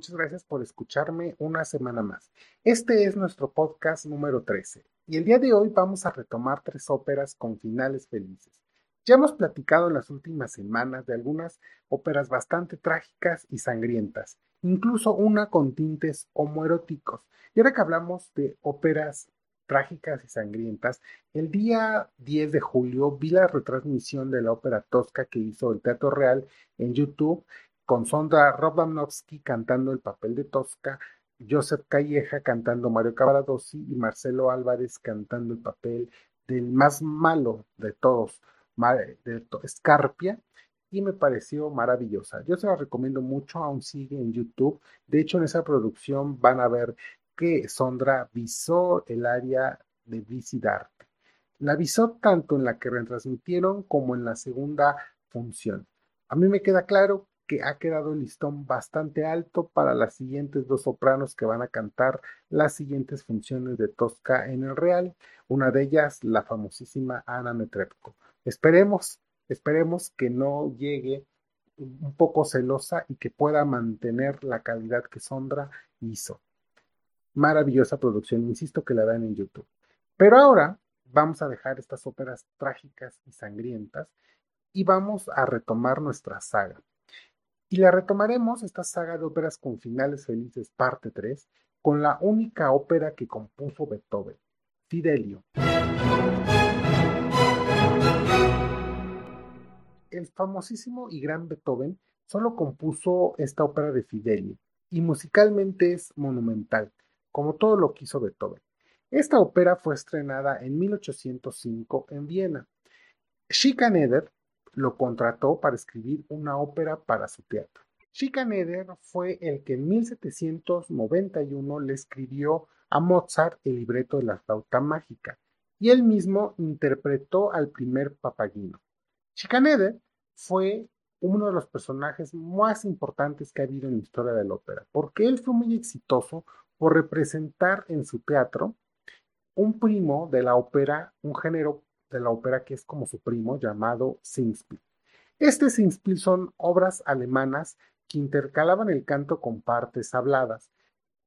Muchas gracias por escucharme una semana más. Este es nuestro podcast número 13 y el día de hoy vamos a retomar tres óperas con finales felices. Ya hemos platicado en las últimas semanas de algunas óperas bastante trágicas y sangrientas, incluso una con tintes homoeróticos. Y ahora que hablamos de óperas trágicas y sangrientas, el día 10 de julio vi la retransmisión de la ópera Tosca que hizo el Teatro Real en YouTube con Sondra Robanovsky cantando el papel de Tosca, Joseph Calleja cantando Mario Cavaradossi y Marcelo Álvarez cantando el papel del más malo de todos, de Scarpia, y me pareció maravillosa. Yo se la recomiendo mucho, aún sigue en YouTube. De hecho, en esa producción van a ver que Sondra visó el área de Visidarte. La visó tanto en la que retransmitieron como en la segunda función. A mí me queda claro que ha quedado el listón bastante alto para las siguientes dos sopranos que van a cantar las siguientes funciones de Tosca en el Real, una de ellas la famosísima Ana Netrebko. Esperemos, esperemos que no llegue un poco celosa y que pueda mantener la calidad que Sondra hizo maravillosa producción, insisto que la dan en YouTube. Pero ahora vamos a dejar estas óperas trágicas y sangrientas y vamos a retomar nuestra saga. Y la retomaremos, esta saga de óperas con finales felices, parte 3, con la única ópera que compuso Beethoven, Fidelio. El famosísimo y gran Beethoven solo compuso esta ópera de Fidelio, y musicalmente es monumental como todo lo que hizo Beethoven. Esta ópera fue estrenada en 1805 en Viena. Schikaneder lo contrató para escribir una ópera para su teatro. Schikaneder fue el que en 1791 le escribió a Mozart el libreto de la flauta mágica y él mismo interpretó al primer papagino. Schikaneder fue uno de los personajes más importantes que ha habido en la historia de la ópera, porque él fue muy exitoso por representar en su teatro un primo de la ópera, un género de la ópera que es como su primo, llamado Singspiel. Este Singspiel son obras alemanas que intercalaban el canto con partes habladas,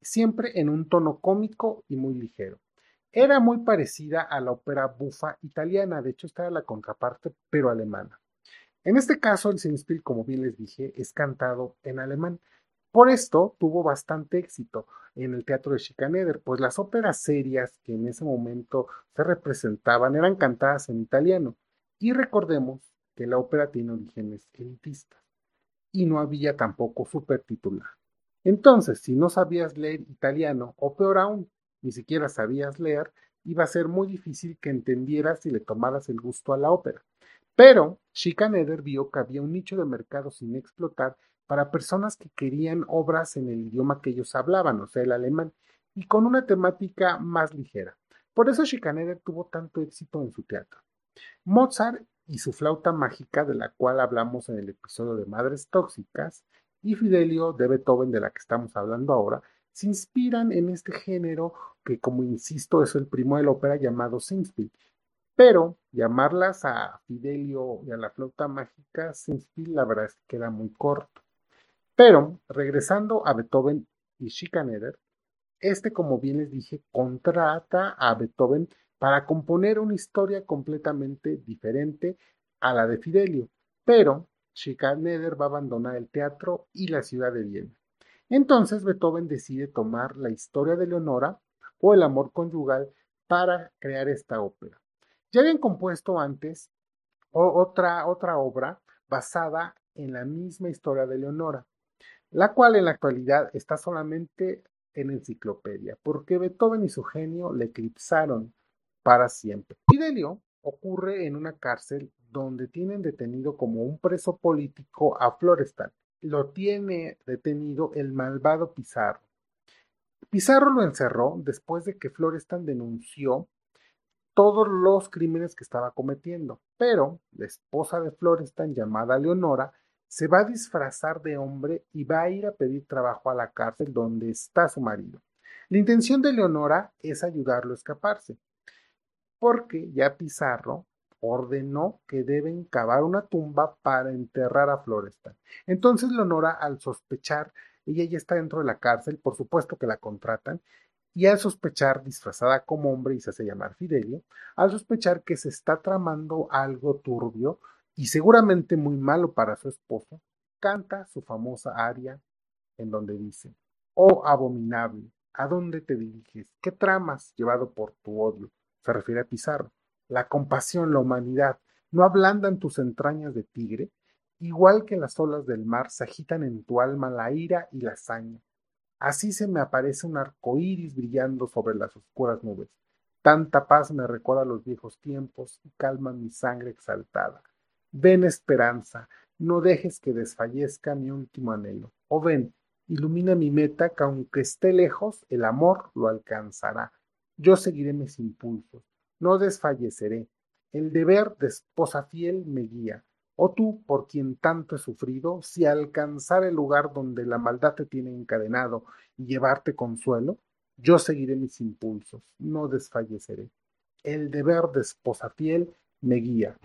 siempre en un tono cómico y muy ligero. Era muy parecida a la ópera bufa italiana, de hecho esta era la contraparte, pero alemana. En este caso, el Singspiel, como bien les dije, es cantado en alemán. Por esto tuvo bastante éxito en el teatro de Schikaneder, pues las óperas serias que en ese momento se representaban eran cantadas en italiano. Y recordemos que la ópera tiene orígenes elitistas y no había tampoco supertitular. Entonces, si no sabías leer italiano, o peor aún, ni siquiera sabías leer, iba a ser muy difícil que entendieras y le tomaras el gusto a la ópera. Pero Schikaneder vio que había un nicho de mercado sin explotar para personas que querían obras en el idioma que ellos hablaban, o sea, el alemán, y con una temática más ligera. Por eso Schikaneder tuvo tanto éxito en su teatro. Mozart y su flauta mágica, de la cual hablamos en el episodio de Madres Tóxicas, y Fidelio de Beethoven, de la que estamos hablando ahora, se inspiran en este género que, como insisto, es el primo de la ópera llamado Singspiel. Pero llamarlas a Fidelio y a la flauta mágica Singspiel, la verdad es que queda muy corto. Pero, regresando a Beethoven y Schikaneder, este, como bien les dije, contrata a Beethoven para componer una historia completamente diferente a la de Fidelio, pero Schikaneder va a abandonar el teatro y la ciudad de Viena. Entonces Beethoven decide tomar la historia de Leonora o el amor conyugal para crear esta ópera. Ya habían compuesto antes otra, otra obra basada en la misma historia de Leonora, la cual en la actualidad está solamente en enciclopedia, porque Beethoven y su genio le eclipsaron para siempre. Fidelio ocurre en una cárcel donde tienen detenido como un preso político a Florestan. Lo tiene detenido el malvado Pizarro. Pizarro lo encerró después de que Florestan denunció todos los crímenes que estaba cometiendo, pero la esposa de Florestan, llamada Leonora, se va a disfrazar de hombre y va a ir a pedir trabajo a la cárcel donde está su marido. La intención de Leonora es ayudarlo a escaparse, porque ya Pizarro ordenó que deben cavar una tumba para enterrar a Florestan. Entonces Leonora, al sospechar ella ya está dentro de la cárcel, por supuesto que la contratan, y al sospechar, disfrazada como hombre y se hace llamar Fidelio, al sospechar que se está tramando algo turbio y seguramente muy malo para su esposo, canta su famosa aria en donde dice, Oh abominable, ¿a dónde te diriges? ¿Qué tramas llevado por tu odio? Se refiere a Pizarro. La compasión, la humanidad, ¿no ablandan tus entrañas de tigre? Igual que las olas del mar se agitan en tu alma la ira y la hazaña. Así se me aparece un arco iris brillando sobre las oscuras nubes. Tanta paz me recuerda los viejos tiempos y calma mi sangre exaltada. Ven, esperanza, no dejes que desfallezca mi último anhelo. O ven, ilumina mi meta, que aunque esté lejos, el amor lo alcanzará. Yo seguiré mis impulsos, no desfalleceré. El deber de esposa fiel me guía. Oh tú, por quien tanto he sufrido, si alcanzar el lugar donde la maldad te tiene encadenado y llevarte consuelo, yo seguiré mis impulsos, no desfalleceré. El deber de esposa fiel me guía.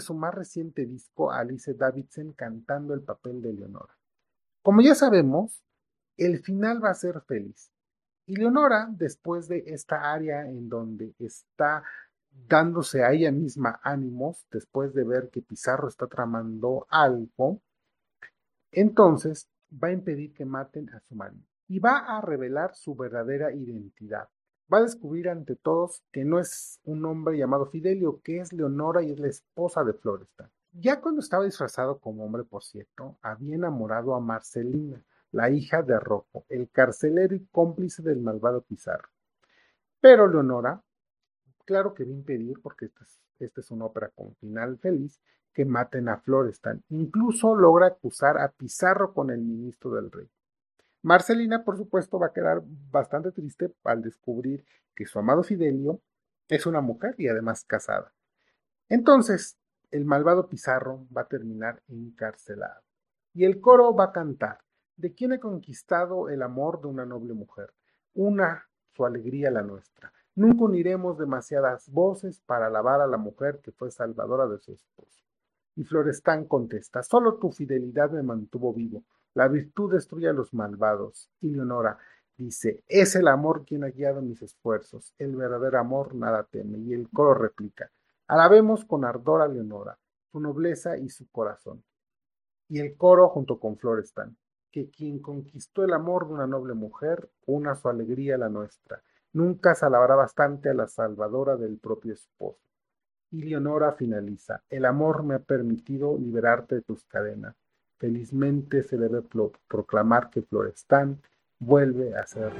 Su más reciente disco Alice Davidson cantando el papel de Leonora. Como ya sabemos, el final va a ser feliz. Y Leonora, después de esta área en donde está dándose a ella misma ánimos, después de ver que Pizarro está tramando algo, entonces va a impedir que maten a su marido y va a revelar su verdadera identidad. Va a descubrir ante todos que no es un hombre llamado Fidelio, que es Leonora y es la esposa de Florestan. Ya cuando estaba disfrazado como hombre, por cierto, había enamorado a Marcelina, la hija de Rocco, el carcelero y cómplice del malvado Pizarro. Pero Leonora, claro que va a impedir, porque esta es, esta es una ópera con final feliz, que maten a Florestan. Incluso logra acusar a Pizarro con el ministro del rey. Marcelina, por supuesto, va a quedar bastante triste al descubrir que su amado Fidelio es una mujer y además casada. Entonces, el malvado Pizarro va a terminar encarcelado. Y el coro va a cantar, ¿de quién he conquistado el amor de una noble mujer? Una, su alegría la nuestra. Nunca uniremos demasiadas voces para alabar a la mujer que fue salvadora de su esposo. Y Florestán contesta, solo tu fidelidad me mantuvo vivo, la virtud destruye a los malvados. Y Leonora dice, es el amor quien ha guiado mis esfuerzos, el verdadero amor nada teme. Y el coro replica, alabemos con ardor a Leonora, su nobleza y su corazón. Y el coro junto con Florestan, que quien conquistó el amor de una noble mujer, una su alegría la nuestra. Nunca se alabará bastante a la salvadora del propio esposo. Y Leonora finaliza, el amor me ha permitido liberarte de tus cadenas. Felizmente se debe proclamar que Florestán vuelve a ser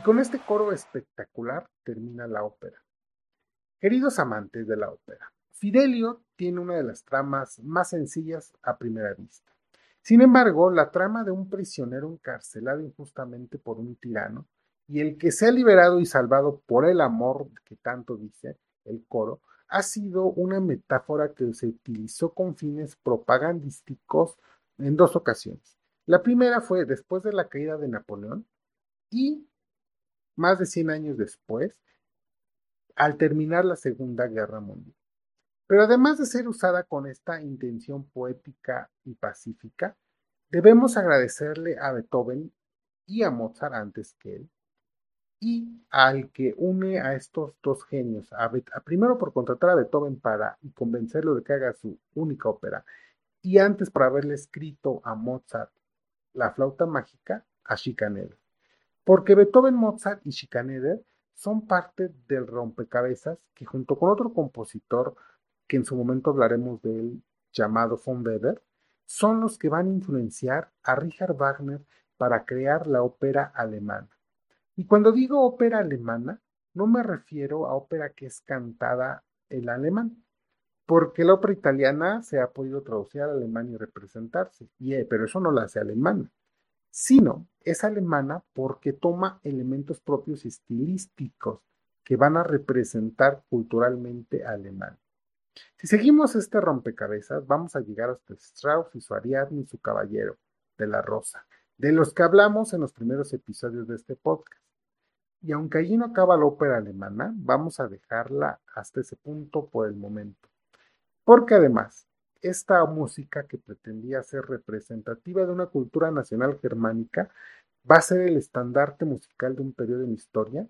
mío. con este coro espectacular termina la ópera. Queridos amantes de la ópera, Fidelio tiene una de las tramas más sencillas a primera vista. Sin embargo, la trama de un prisionero encarcelado injustamente por un tirano y el que se ha liberado y salvado por el amor que tanto dice el coro, ha sido una metáfora que se utilizó con fines propagandísticos en dos ocasiones. La primera fue después de la caída de Napoleón y más de 100 años después, al terminar la Segunda Guerra Mundial. Pero además de ser usada con esta intención poética y pacífica, debemos agradecerle a Beethoven y a Mozart antes que él, y al que une a estos dos genios, a, primero por contratar a Beethoven para convencerlo de que haga su única ópera, y antes por haberle escrito a Mozart la flauta mágica, a Schikaneder. Porque Beethoven, Mozart y Schikaneder son parte del rompecabezas que junto con otro compositor que en su momento hablaremos de él, llamado von Weber, son los que van a influenciar a Richard Wagner para crear la ópera alemana. Y cuando digo ópera alemana, no me refiero a ópera que es cantada en alemán, porque la ópera italiana se ha podido traducir al alemán y representarse, eh, pero eso no la hace alemana, sino es alemana porque toma elementos propios estilísticos que van a representar culturalmente a. Si seguimos este rompecabezas, vamos a llegar hasta Strauss y su Ariadne y su Caballero de la Rosa, de los que hablamos en los primeros episodios de este podcast. Y aunque allí no acaba la ópera alemana, vamos a dejarla hasta ese punto por el momento. Porque además, esta música que pretendía ser representativa de una cultura nacional germánica va a ser el estandarte musical de un periodo en historia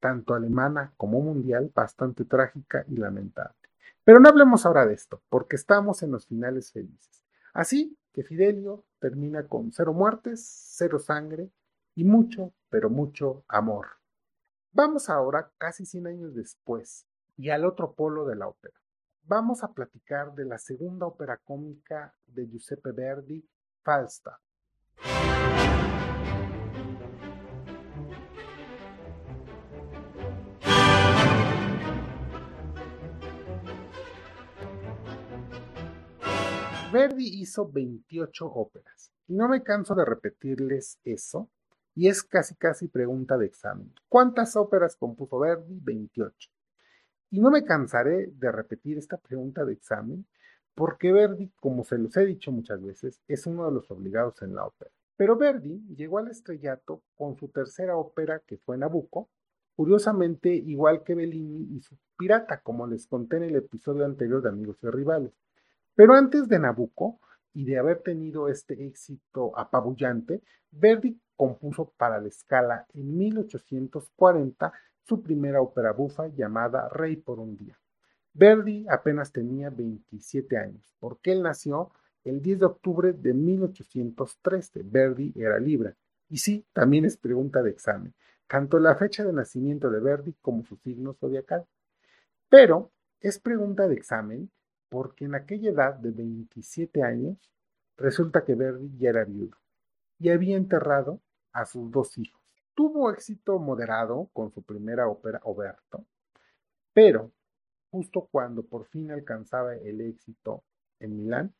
tanto alemana como mundial, bastante trágica y lamentable. Pero no hablemos ahora de esto, porque estamos en los finales felices. Así que Fidelio termina con cero muertes, cero sangre y mucho, pero mucho amor. Vamos ahora, casi 100 años después, y al otro polo de la ópera. Vamos a platicar de la segunda ópera cómica de Giuseppe Verdi, Falstaff. Verdi hizo 28 óperas y no me canso de repetirles eso y es casi casi pregunta de examen. ¿Cuántas óperas compuso Verdi? 28. Y no me cansaré de repetir esta pregunta de examen porque Verdi, como se los he dicho muchas veces, es uno de los obligados en la ópera. Pero Verdi llegó al estrellato con su tercera ópera que fue Nabucco, curiosamente igual que Bellini y su Pirata, como les conté en el episodio anterior de Amigos y Rivales. Pero antes de Nabucco y de haber tenido este éxito apabullante, Verdi compuso para la escala en 1840 su primera ópera bufa llamada Rey por un día. Verdi apenas tenía 27 años, porque él nació el 10 de octubre de 1813. Verdi era Libra. Y sí, también es pregunta de examen, tanto la fecha de nacimiento de Verdi como su signo zodiacal. Pero es pregunta de examen porque en aquella edad de 27 años resulta que Verdi ya era viudo y había enterrado a sus dos hijos. Tuvo éxito moderado con su primera ópera Oberto, pero justo cuando por fin alcanzaba el éxito en Milán,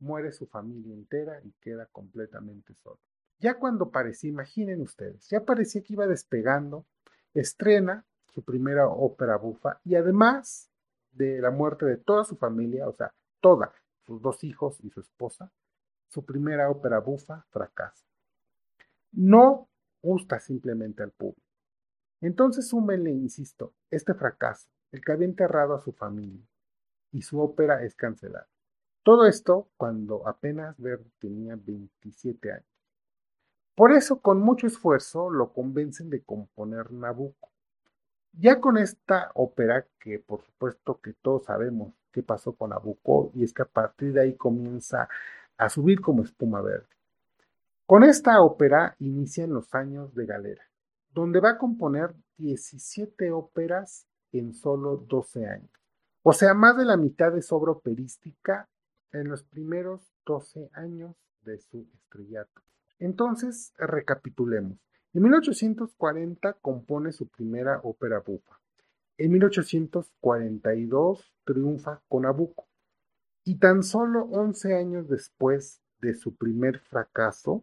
muere su familia entera y queda completamente solo. Ya cuando parecía, imaginen ustedes, ya parecía que iba despegando, estrena su primera ópera bufa y además de la muerte de toda su familia, o sea, toda, sus dos hijos y su esposa, su primera ópera bufa fracasa. No gusta simplemente al público. Entonces súmenle, insisto, este fracaso, el que había enterrado a su familia, y su ópera es cancelada. Todo esto cuando apenas Verdi tenía 27 años. Por eso, con mucho esfuerzo, lo convencen de componer Nabucco. Ya con esta ópera, que por supuesto que todos sabemos qué pasó con Nabucco, y es que a partir de ahí comienza a subir como espuma verde. Con esta ópera inician los años de Galera, donde va a componer 17 óperas en solo 12 años. O sea, más de la mitad de su obra operística en los primeros 12 años de su estrellato. Entonces, recapitulemos. En 1840 compone su primera ópera bufa. En 1842 triunfa con Nabucco. Y tan solo 11 años después de su primer fracaso,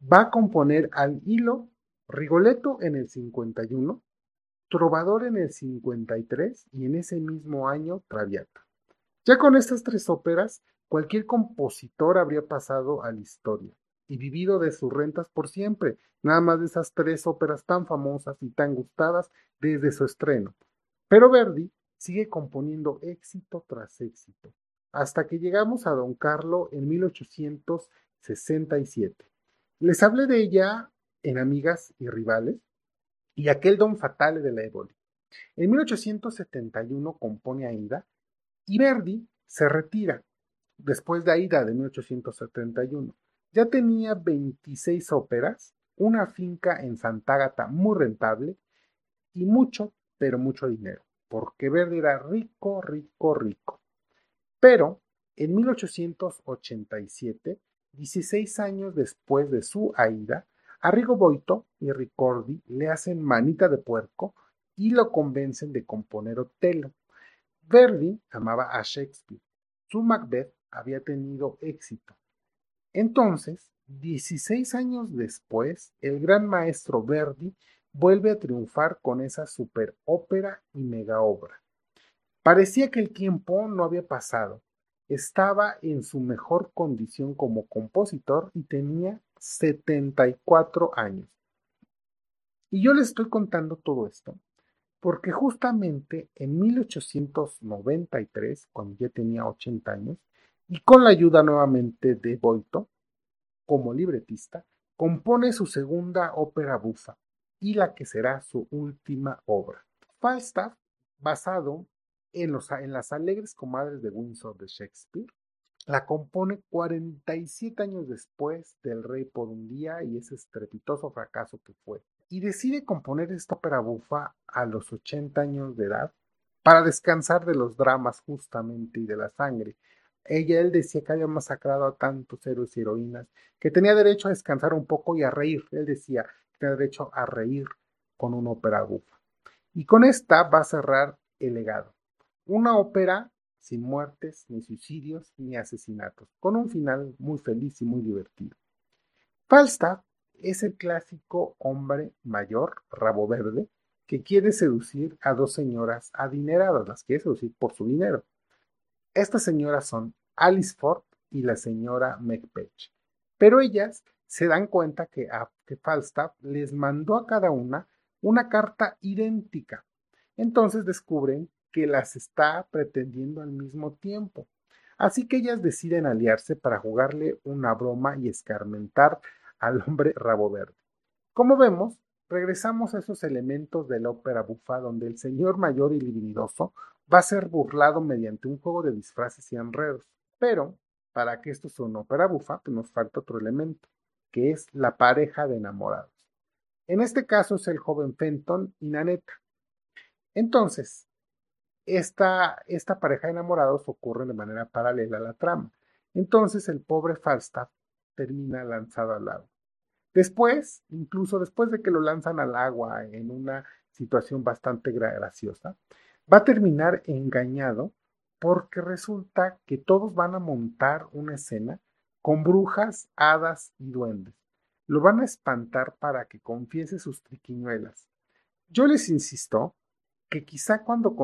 va a componer al hilo Rigoletto en el 51, Trovador en el 53 y en ese mismo año Traviata. Ya con estas tres óperas, cualquier compositor habría pasado a la historia y vivido de sus rentas por siempre, nada más de esas tres óperas tan famosas y tan gustadas desde su estreno. Pero Verdi sigue componiendo éxito tras éxito, hasta que llegamos a Don Carlo en 1867. Les hablé de ella en Amigas y Rivales y aquel Don Fatale de la Éboli. En 1871 compone Aida y Verdi se retira después de Aida de 1871. Ya tenía 26 óperas, una finca en Santa Ágata muy rentable y mucho, pero mucho dinero, porque Verdi era rico, rico, rico. Pero en 1887, 16 años después de su Aida, Arrigo Boito y Ricordi le hacen manita de puerco y lo convencen de componer Otelo. Verdi amaba a Shakespeare. Su Macbeth había tenido éxito. Entonces, 16 años después, el gran maestro Verdi vuelve a triunfar con esa superópera y mega obra. Parecía que el tiempo no había pasado. Estaba en su mejor condición como compositor y tenía 74 años. Y yo les estoy contando todo esto porque justamente en 1893, cuando ya tenía 80 años, y con la ayuda nuevamente de Boito, como libretista, compone su segunda ópera bufa y la que será su última obra. Falstaff, basado en, las alegres comadres de Windsor de Shakespeare, la compone 47 años después del Rey por un día y ese estrepitoso fracaso que fue. Y decide componer esta ópera bufa a los 80 años de edad para descansar de los dramas justamente y de la sangre. Ella, él decía que había masacrado a tantos héroes y heroínas, que tenía derecho a descansar un poco y a reír. Él decía que tenía derecho a reír con una ópera bufa. Y con esta va a cerrar el legado. Una ópera sin muertes, ni suicidios, ni asesinatos, con un final muy feliz y muy divertido. Falstaff es el clásico hombre mayor, rabo verde, que quiere seducir a dos señoras adineradas, las quiere seducir por su dinero. Estas señoras son Alice Ford y la señora Macbeth, pero ellas se dan cuenta que, que Falstaff les mandó a cada una una carta idéntica. Entonces descubren que las está pretendiendo al mismo tiempo. Así que ellas deciden aliarse para jugarle una broma y escarmentar al hombre rabo verde. Como vemos, regresamos a esos elementos de la ópera bufa donde el señor mayor y divinidoso va a ser burlado mediante un juego de disfraces y enredos. Pero, para que esto sea una ópera bufa, pues nos falta otro elemento, que es la pareja de enamorados. En este caso es el joven Fenton y Naneta. Entonces, esta, esta pareja de enamorados ocurre de manera paralela a la trama. Entonces el pobre Falstaff termina lanzado al agua. Después, incluso después de que lo lanzan al agua en una situación bastante graciosa, va a terminar engañado porque resulta que todos van a montar una escena con brujas, hadas y duendes. Lo van a espantar para que confiese sus triquiñuelas. Yo les insisto que quizá cuando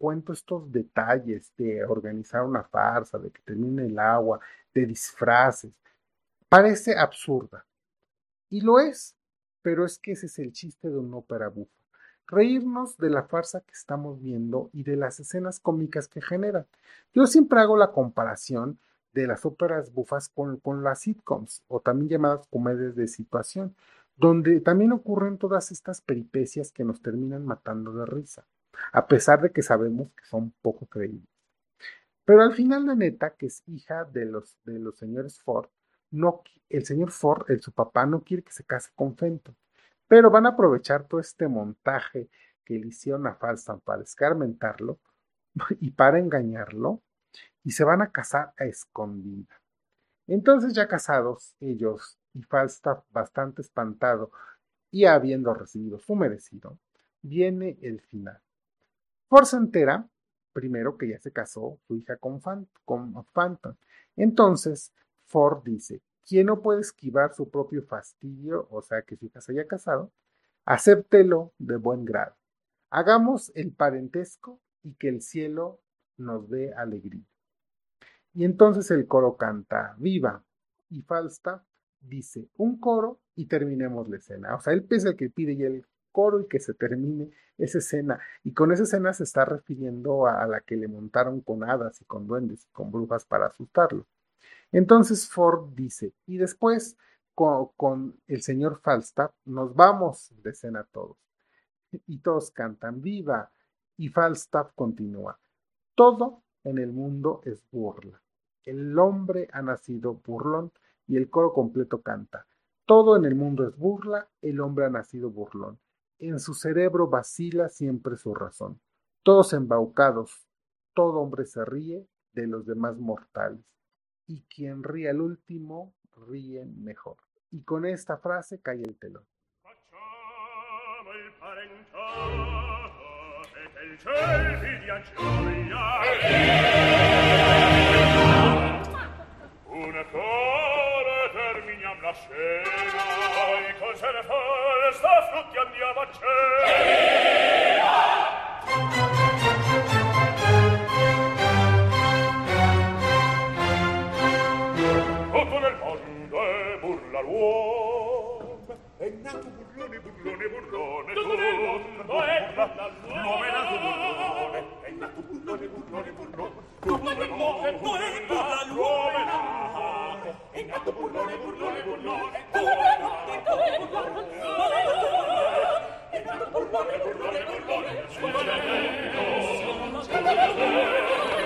cuento estos detalles de organizar una farsa, de que termine el agua, de disfraces, parece absurda. Y lo es, pero es que ese es el chiste de una ópera bufa. Reírnos de la farsa que estamos viendo y de las escenas cómicas que generan. Yo siempre hago la comparación de las óperas bufas con, con las sitcoms, o también llamadas comedias de situación, donde también ocurren todas estas peripecias que nos terminan matando de risa a pesar de que sabemos que son poco creíbles. Pero al final la neta, que es hija de los, de los señores Ford, no, el señor Ford, su papá, no quiere que se case con Fenton, pero van a aprovechar todo este montaje que le hicieron a Falstaff para escarmentarlo y para engañarlo, y se van a casar a escondida. Entonces ya casados ellos y Falstaff bastante espantado y habiendo recibido su merecido, viene el final. Por se entera, primero que ya se casó su hija con, Phantom. Entonces, Ford dice, quien no puede esquivar su propio fastidio, o sea, que su hija se haya casado, acéptelo de buen grado. Hagamos el parentesco y que el cielo nos dé alegría. Y entonces el coro canta, viva, y Falstaff dice un coro y terminemos la escena. O sea, él es el que pide y el coro y que se termine esa escena. Y con esa escena se está refiriendo a, la que le montaron con hadas y con duendes y con brujas para asustarlo. Entonces Ford dice, y después con, con el señor Falstaff nos vamos de escena todos. Y todos cantan viva. Y Falstaff continúa. Todo en el mundo es burla. El hombre ha nacido burlón y el coro completo canta. Todo en el mundo es burla, el hombre ha nacido burlón. En su cerebro vacila siempre su razón. Todos embaucados, todo hombre se ríe de los demás mortales. Y quien ríe al último, ríe mejor. Y con esta frase cae el telón. Tutto nel mondo è burla l'uomo è nato burlone, burlone, burlone, tondo è nato l'uomo è nato burlone, è nato burlone, burlone, burlone, tondo è nato l'uomo è nato è nato burlone, burlone, burlone, tondo è nato burlone, è nato burlone, burlone, burlone, tondo è nato burlone, burlone, burlone,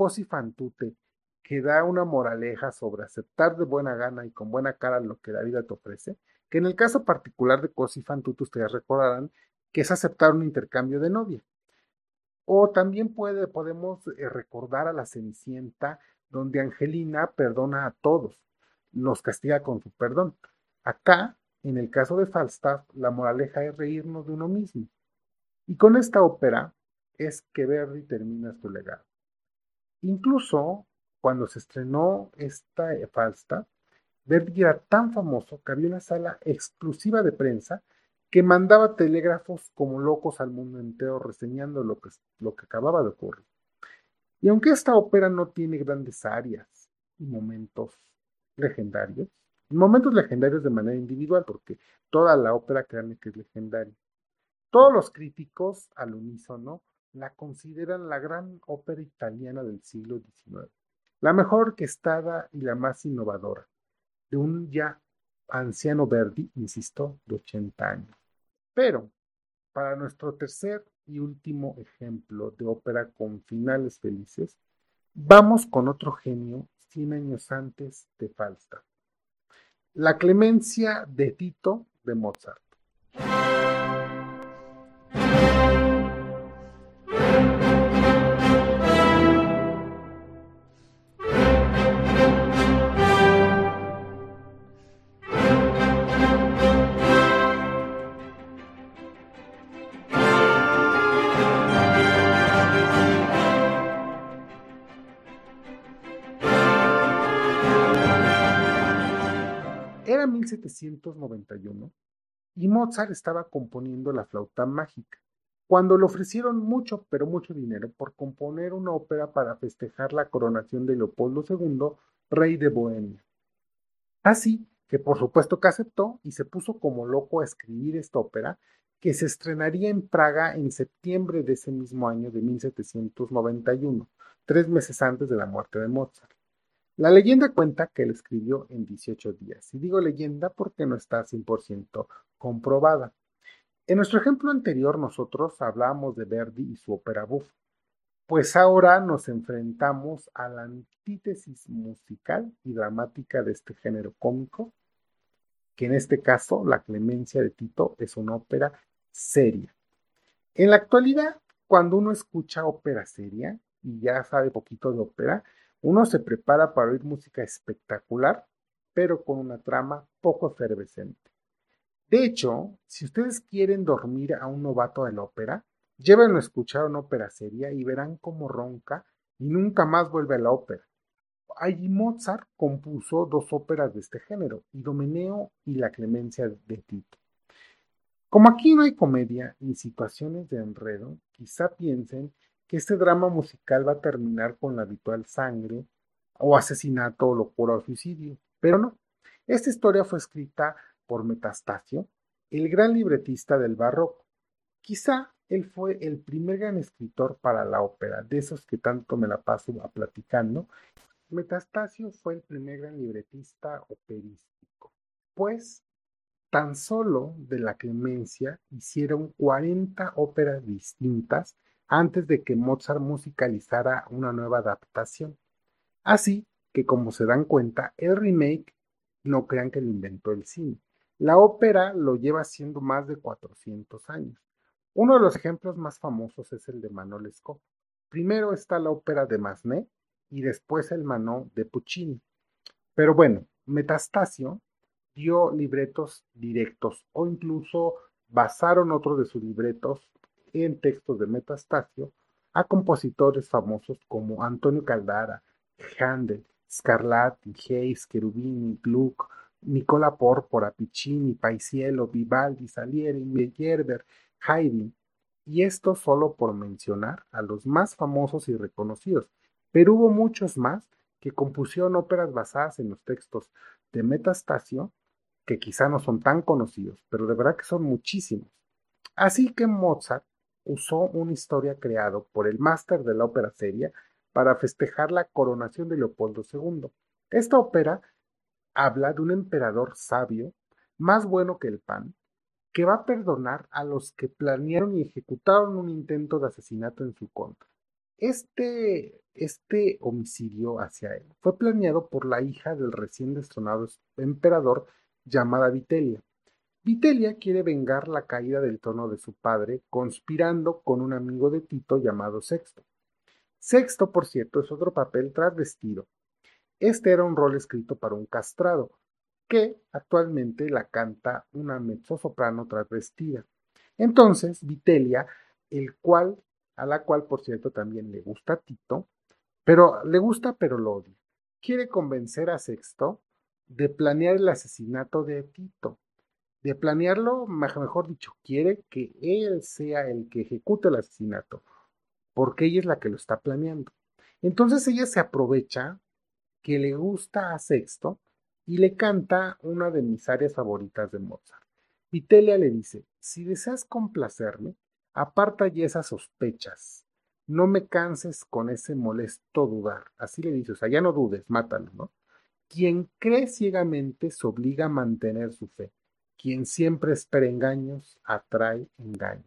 Cosi Fantute, que da una moraleja sobre aceptar de buena gana y con buena cara lo que la vida te ofrece, que en el caso particular de Così fan tutte ustedes recordarán que es aceptar un intercambio de novia. O también puede, podemos eh, recordar a la Cenicienta, donde Angelina perdona a todos, los castiga con su perdón. Acá, en el caso de Falstaff, la moraleja es reírnos de uno mismo. Y con esta ópera es que Verdi termina su legado. Incluso cuando se estrenó esta eh, Falstaff, Verdi era tan famoso que había una sala exclusiva de prensa que mandaba telégrafos como locos al mundo entero reseñando lo que, lo que acababa de ocurrir. Y aunque esta ópera no tiene grandes áreas y momentos legendarios, momentos legendarios de manera individual, porque toda la ópera, créanme que es legendaria. Todos los críticos al unísono la consideran la gran ópera italiana del siglo XIX, la mejor orquestada y la más innovadora, de un ya anciano Verdi, insisto, de 80 años. Pero, para nuestro tercer y último ejemplo de ópera con finales felices, vamos con otro genio 100 años antes de Falstaff. La clemencia de Tito de Mozart. 1791 y Mozart estaba componiendo la flauta mágica, cuando le ofrecieron mucho, pero mucho dinero por componer una ópera para festejar la coronación de Leopoldo II, rey de Bohemia. Así que por supuesto que aceptó y se puso como loco a escribir esta ópera que se estrenaría en Praga en septiembre de ese mismo año de 1791, tres meses antes de la muerte de Mozart. La leyenda cuenta que él escribió en 18 días, y digo leyenda porque no está 100% comprobada. En nuestro ejemplo anterior nosotros hablábamos de Verdi y su ópera buff, pues ahora nos enfrentamos a la antítesis musical y dramática de este género cómico, que en este caso La Clemencia de Tito es una ópera seria. En la actualidad, cuando uno escucha ópera seria y ya sabe poquito de ópera, uno se prepara para oír música espectacular, pero con una trama poco efervescente. De hecho, si ustedes quieren dormir a un novato de la ópera, llévenlo a escuchar una ópera seria y verán cómo ronca y nunca más vuelve a la ópera. Allí Mozart compuso dos óperas de este género, Idomeneo y La Clemencia de Tito. Como aquí no hay comedia ni situaciones de enredo, quizá piensen que este drama musical va a terminar con la habitual sangre o asesinato o locura o suicidio. Pero no. Esta historia fue escrita por Metastasio, el gran libretista del barroco. Quizá él fue el primer gran escritor para la ópera, de esos que tanto me la paso platicando. Metastasio fue el primer gran libretista operístico, pues tan solo de la clemencia hicieron 40 óperas distintas antes de que Mozart musicalizara una nueva adaptación. Así que, como se dan cuenta, el remake no crean que lo inventó el cine. La ópera lo lleva haciendo más de 400 años. Uno de los ejemplos más famosos es el de Manon Lescaut. Primero está la ópera de Massenet y después el Manon de Puccini. Pero bueno, Metastasio dio libretos directos o incluso basaron otro de sus libretos en textos de Metastasio a compositores famosos como Antonio Caldara, Handel, Scarlatti, Hayes, Cherubini, Gluck, Nicola Porpora, Piccini, Paisiello, Vivaldi, Salieri, Meyerbeer, Haydn, y esto solo por mencionar a los más famosos y reconocidos, pero hubo muchos más que compusieron óperas basadas en los textos de Metastasio, que quizá no son tan conocidos, pero de verdad que son muchísimos. Así que Mozart usó una historia creada por el máster de la ópera seria para festejar la coronación de Leopoldo II. Esta ópera habla de un emperador sabio, más bueno que el pan, que va a perdonar a los que planearon y ejecutaron un intento de asesinato en su contra. Este, este homicidio hacia él fue planeado por la hija del recién destronado emperador llamada Vitelia, Vitelia quiere vengar la caída del trono de su padre conspirando con un amigo de Tito llamado Sexto. Sexto, por cierto, es otro papel travestido. Este era un rol escrito para un castrado, que actualmente la canta una mezzosoprano travestida. Entonces, Vitelia, el cual, a la cual por cierto también le gusta Tito, pero le gusta pero lo odia, quiere convencer a Sexto de planear el asesinato de Tito. De planearlo, mejor dicho, quiere que él sea el que ejecute el asesinato, porque ella es la que lo está planeando. Entonces ella se aprovecha que le gusta a Sexto y le canta una de mis áreas favoritas de Mozart. Vitelia le dice, si deseas complacerme, aparta ya esas sospechas. No me canses con ese molesto dudar. Así le dice, o sea, ya no dudes, mátalo, ¿no? Quien cree ciegamente se obliga a mantener su fe. Quien siempre espera engaños, atrae engaños.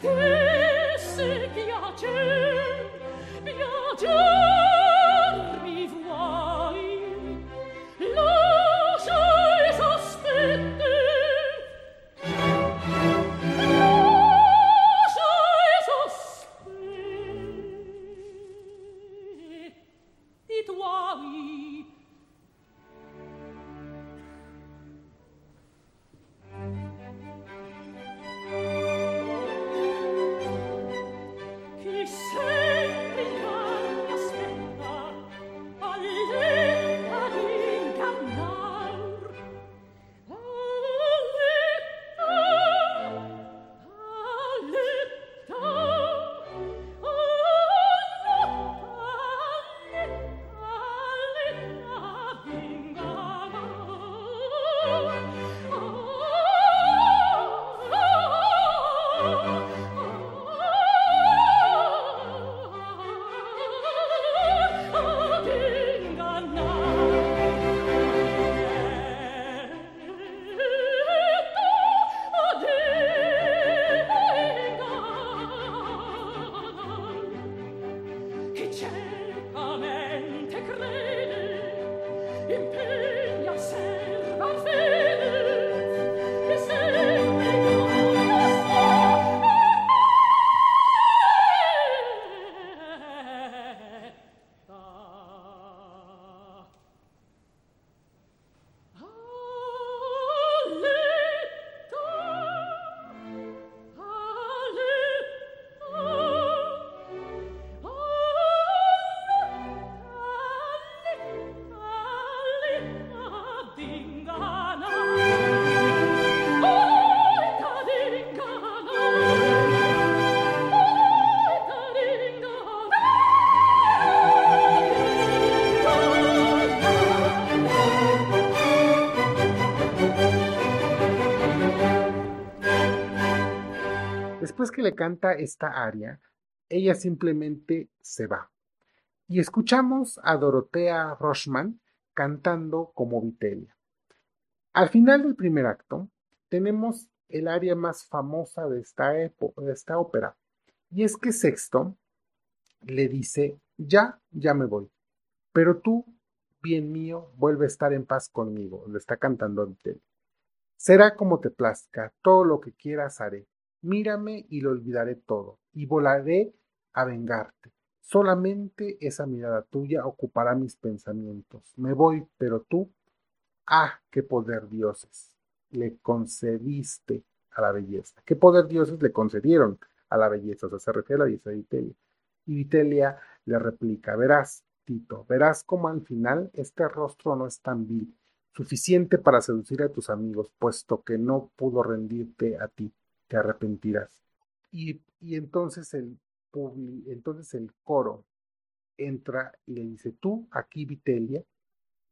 che se piace piace Canta esta aria, ella simplemente se va. Y escuchamos a Dorotea Rochman cantando como Vitelia. Al final del primer acto, tenemos el aria más famosa de esta, de esta ópera, y es que Sexto le dice, ya, ya me voy, pero tú, bien mío, vuelve a estar en paz conmigo, le está cantando a Vitelia. Será como te plazca, todo lo que quieras haré, Mírame y lo olvidaré todo, y volaré a vengarte. Solamente esa mirada tuya ocupará mis pensamientos. Me voy, pero tú, ah, qué poder dioses le concediste a la belleza. ¿Qué poder dioses le concedieron a la belleza? O sea, se refiere a la belleza de Vitelia. Y Vitelia le replica, verás, Tito, verás cómo al final este rostro no es tan vil, suficiente para seducir a tus amigos, puesto que no pudo rendirte a ti te arrepentirás. Y, entonces, el, entonces el coro entra y le dice, tú aquí, Vitelia,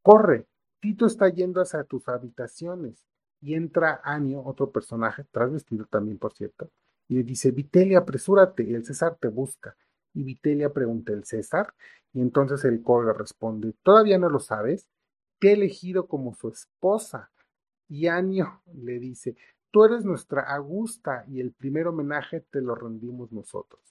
corre, Tito está yendo hacia tus habitaciones. Y entra Anio, otro personaje, trasvestido también, por cierto, y le dice, Vitelia, apresúrate, el César te busca. Y Vitelia pregunta, ¿el César? Y entonces el coro responde, ¿todavía no lo sabes? Te he elegido como su esposa. Y Anio le dice, Tú eres nuestra Augusta y el primer homenaje te lo rendimos nosotros.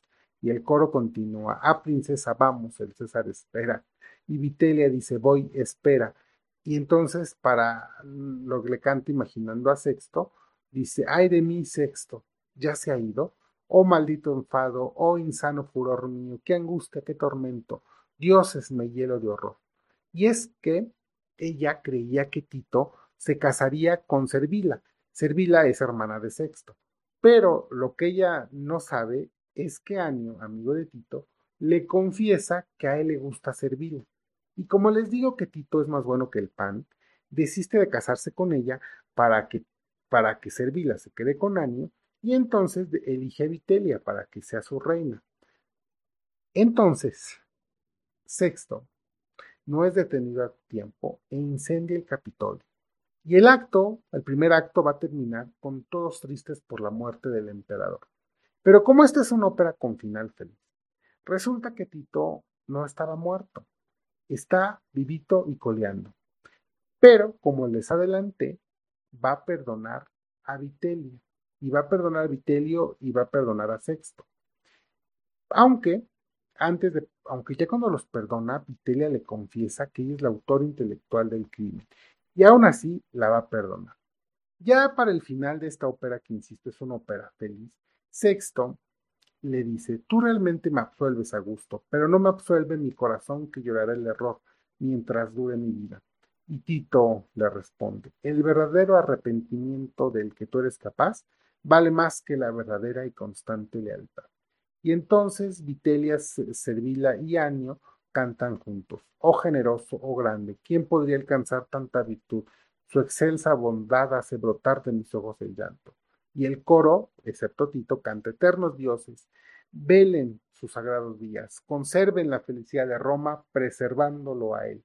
Y el coro continúa, ah, princesa, vamos, el César espera. Y Vitelia dice, voy, espera. Y entonces, para lo que le canta imaginando a Sexto, dice, ay de mí, Sexto, ya se ha ido. Oh maldito enfado, oh insano furor mío, qué angustia, qué tormento. Dioses me hielo de horror. Y es que ella creía que Tito se casaría con Servila, Servila es hermana de Sexto, pero lo que ella no sabe es que Anio, amigo de Tito, le confiesa que a él le gusta Servila. Y como les digo que Tito es más bueno que el pan, desiste de casarse con ella para que, para que Servila se quede con Anio y entonces elige a Vitelia para que sea su reina. Entonces, Sexto no es detenido a tiempo e incendia el Capitolio. Y el acto, el primer acto, va a terminar con todos tristes por la muerte del emperador. Pero como esta es una ópera con final feliz, resulta que Tito no estaba muerto, está vivito y coleando. Pero, como les adelanté, va a perdonar a Vitelio, y va a perdonar a Vitelio y va a perdonar a Sexto. Aunque, antes de, aunque ya cuando los perdona, Vitelia le confiesa que ella es la autor intelectual del crimen y aún así la va a perdonar. Ya para el final de esta ópera, que insisto es una ópera feliz, Sexto le dice, tú realmente me absuelves a gusto, pero no me absuelve mi corazón que llorará el error mientras dure mi vida. Y Tito le responde, el verdadero arrepentimiento del que tú eres capaz vale más que la verdadera y constante lealtad. Y entonces Vitelia, Servila y Anio cantan juntos. Oh generoso, oh grande, ¿quién podría alcanzar tanta virtud? Su excelsa bondad hace brotar de mis ojos el llanto. Y el coro, excepto Tito, canta eternos dioses, velen sus sagrados días, conserven la felicidad de Roma, preservándolo a él.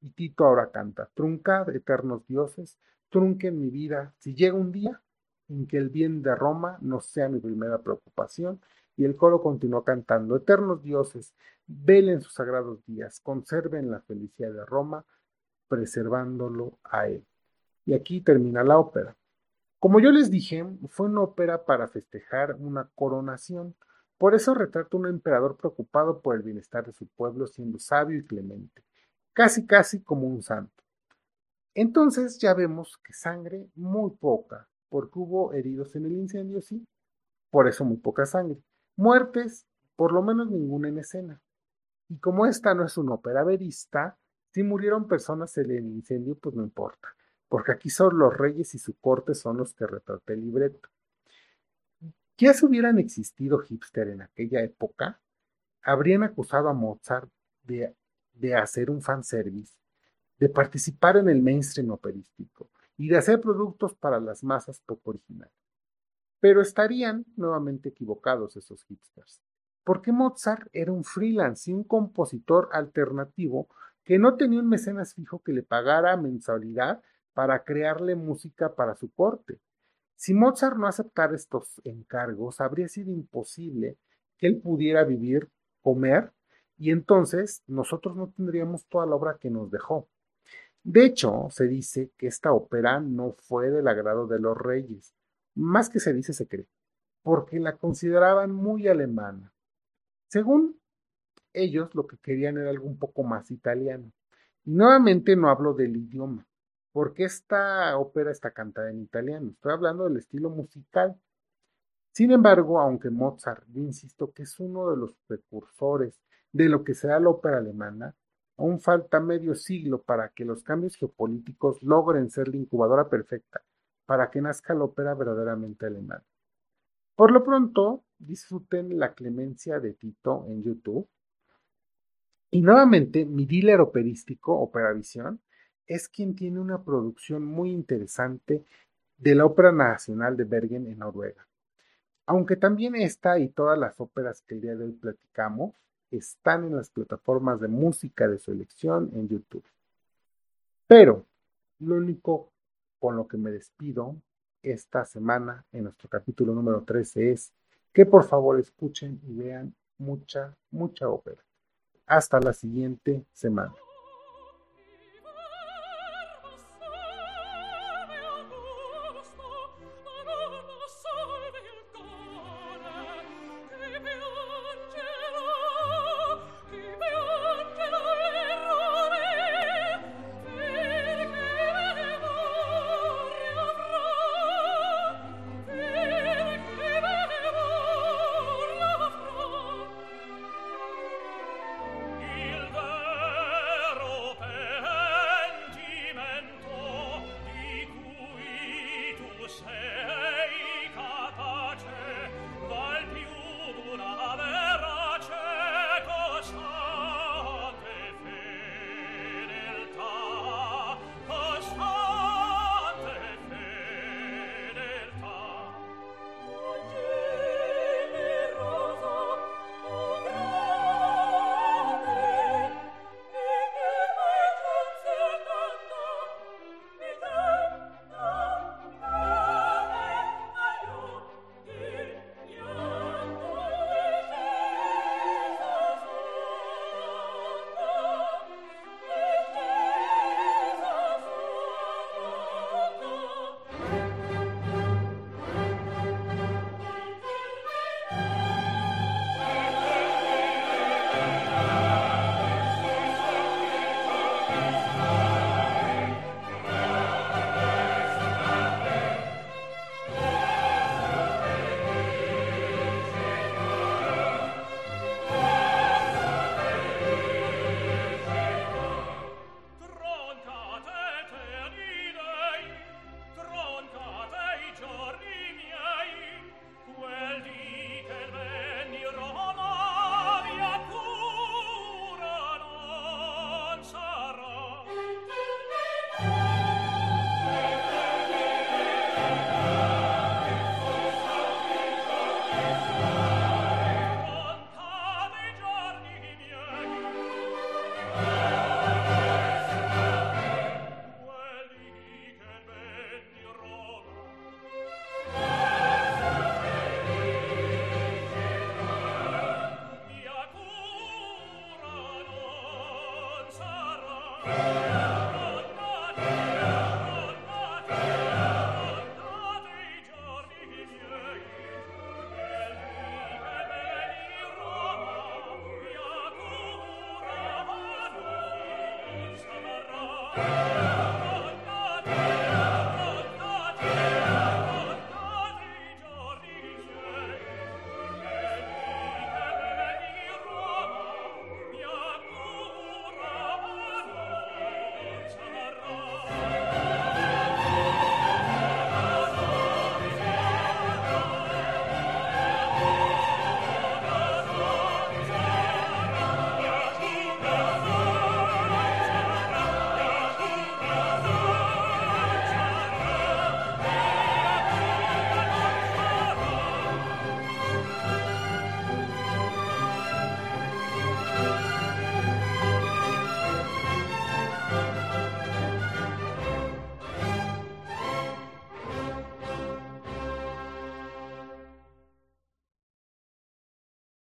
Y Tito ahora canta, truncad, eternos dioses, trunquen mi vida, si llega un día en que el bien de Roma no sea mi primera preocupación, y el coro continuó cantando, Eternos dioses, velen sus sagrados días, conserven la felicidad de Roma, preservándolo a él. Y aquí termina la ópera. Como yo les dije, fue una ópera para festejar una coronación, Por eso retrata un emperador preocupado por el bienestar de su pueblo, siendo sabio y clemente, casi casi como un santo. Entonces ya vemos que sangre muy poca, porque hubo heridos en el incendio, sí, por eso muy poca sangre. Muertes, por lo menos ninguna en escena. Y como esta no es una ópera verista, si murieron personas en el incendio, pues no importa, porque aquí son los reyes y su corte son los que retrata el libreto. Ya si hubieran existido hipster en aquella época, habrían acusado a Mozart de, de hacer un fanservice, de participar en el mainstream operístico y de hacer productos para las masas poco originales. Pero estarían nuevamente equivocados esos hipsters, porque Mozart era un freelance y un compositor alternativo que no tenía un mecenas fijo que le pagara mensualidad para crearle música para su corte. Si Mozart no aceptara estos encargos, habría sido imposible que él pudiera vivir, comer, y entonces nosotros no tendríamos toda la obra que nos dejó. De hecho, se dice que esta ópera no fue del agrado de los reyes, más que se dice se cree, porque la consideraban muy alemana. Según ellos, lo que querían era algo un poco más italiano. Y nuevamente no hablo del idioma, porque esta ópera está cantada en italiano, estoy hablando del estilo musical. Sin embargo, aunque Mozart, insisto que es uno de los precursores de lo que será la ópera alemana, aún falta medio siglo para que los cambios geopolíticos logren ser la incubadora perfecta para que nazca la ópera verdaderamente alemana. Por lo pronto, disfruten la clemencia de Tito en YouTube. Y nuevamente, mi dealer operístico, Operavisión, es quien tiene una producción muy interesante de la Ópera Nacional de Bergen en Noruega. Aunque también esta y todas las óperas que el día de hoy platicamos están en las plataformas de música de su elección en YouTube. Pero lo único con lo que me despido esta semana en nuestro capítulo número 13 es que por favor escuchen y vean mucha, mucha ópera. Hasta la siguiente semana.